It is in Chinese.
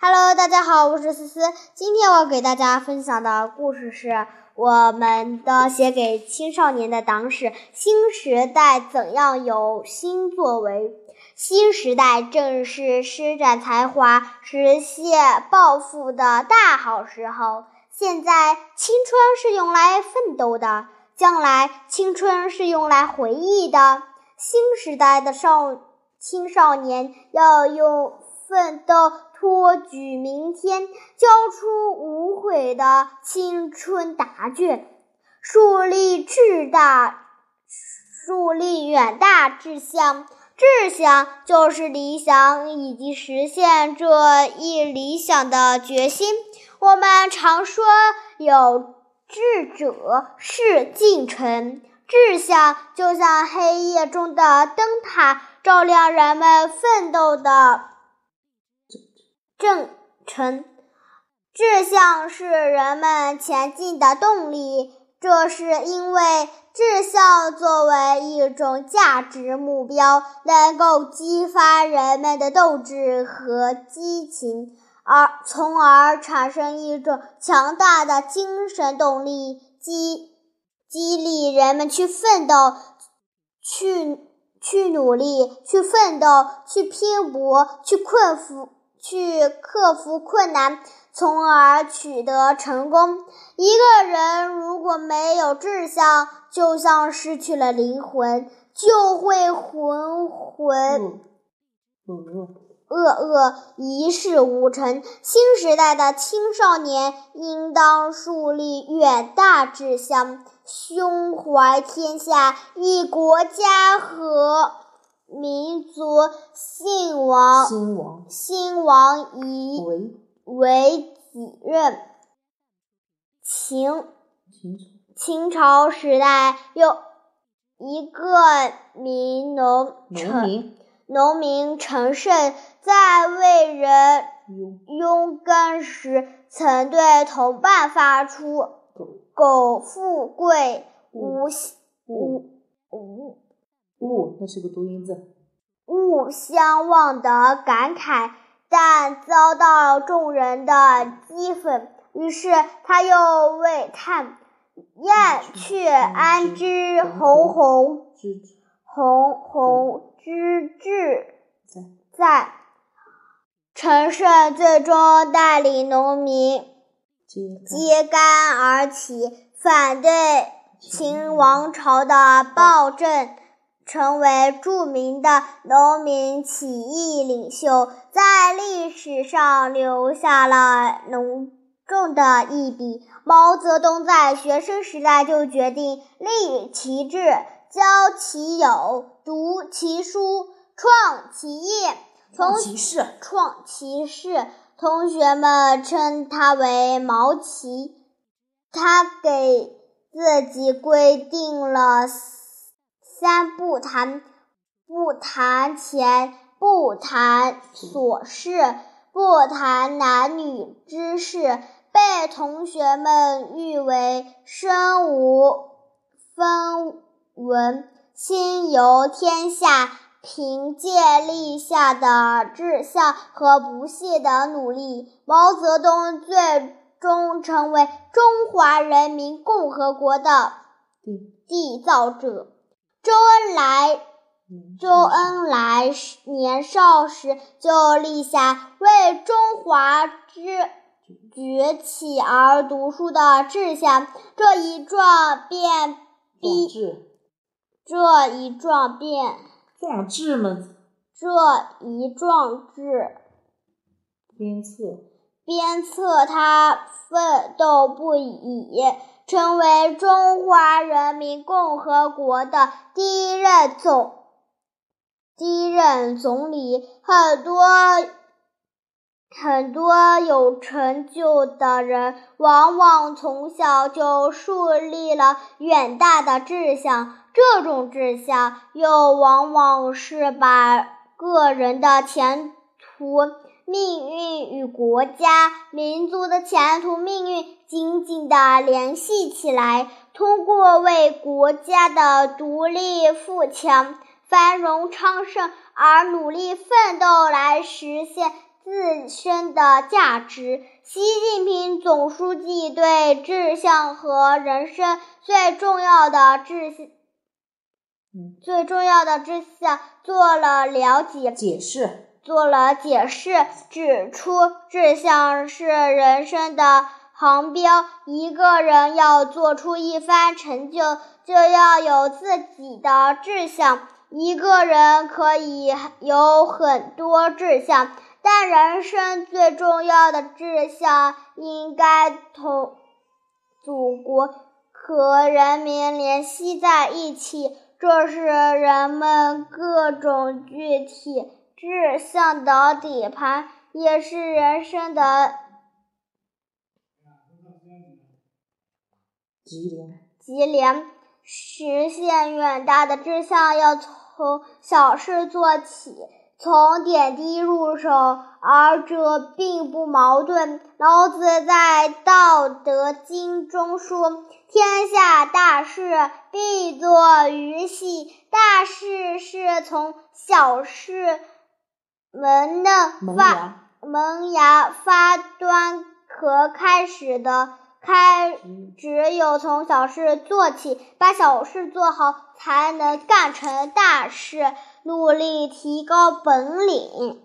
Hello，大家好，我是思思。今天我给大家分享的故事是我们的写给青少年的党史：新时代怎样有新作为？新时代正是施展才华、实现抱负的大好时候。现在青春是用来奋斗的，将来青春是用来回忆的。新时代的少青少年要用奋斗。托举明天，交出无悔的青春答卷，树立志大，树立远大志向。志向就是理想以及实现这一理想的决心。我们常说有志者事竟成，志向就像黑夜中的灯塔，照亮人们奋斗的。正成，志向是人们前进的动力。这是因为志向作为一种价值目标，能够激发人们的斗志和激情，而从而产生一种强大的精神动力，激激励人们去奋斗、去去努力、去奋斗、去拼搏、去克服。去克服困难，从而取得成功。一个人如果没有志向，就像失去了灵魂，就会浑浑噩噩，一事无成。新时代的青少年应当树立远大志向，胸怀天下，以国家和。民族兴亡，兴亡以为。己任。秦。秦朝。时代有一个民农陈农民陈胜，在为人拥耕时，曾对同伴发出“苟富贵，无无无”。勿，那是个读音字。勿相忘的感慨，但遭到众人的讥讽，于是他又为叹：“燕雀安知鸿鸿鸿鸿之志在？”陈胜最终带领农民揭竿而起，反对秦王朝的暴政。成为著名的农民起义领袖，在历史上留下了浓重的一笔。毛泽东在学生时代就决定立其志，教其友，读其书，创其业。创其事，创其事。同学们称他为毛奇。他给自己规定了。三不谈：不谈钱，不谈琐事，不谈男女之事。被同学们誉为身无分文，心游天下。凭借立下的志向和不懈的努力，毛泽东最终成为中华人民共和国的缔造者。周恩来，周恩来年少时就立下为中华之崛起而读书的志向，这一壮便逼，这一壮便壮志吗？这一壮志。鞭策，鞭策他奋斗不已。成为中华人民共和国的第一任总第一任总理，很多很多有成就的人，往往从小就树立了远大的志向，这种志向又往往是把个人的前途。命运与国家、民族的前途命运紧紧地联系起来，通过为国家的独立富强、繁荣昌盛而努力奋斗来实现自身的价值。习近平总书记对志向和人生最重要的志向最重要的志向做了了解。解释，做了解释，指出志向是人生的航标。一个人要做出一番成就，就要有自己的志向。一个人可以有很多志向，但人生最重要的志向应该同祖国和人民联系在一起。这是人们各种具体志向的底盘，也是人生的脊梁。脊梁。实现远大的志向，要从小事做起，从点滴入手，而这并不矛盾。老子在《道德经》中说：“天下大事，必作于细。”大事是从小事萌嫩发萌芽发端和开始的。开，只有从小事做起，把小事做好，才能干成大事。努力提高本领。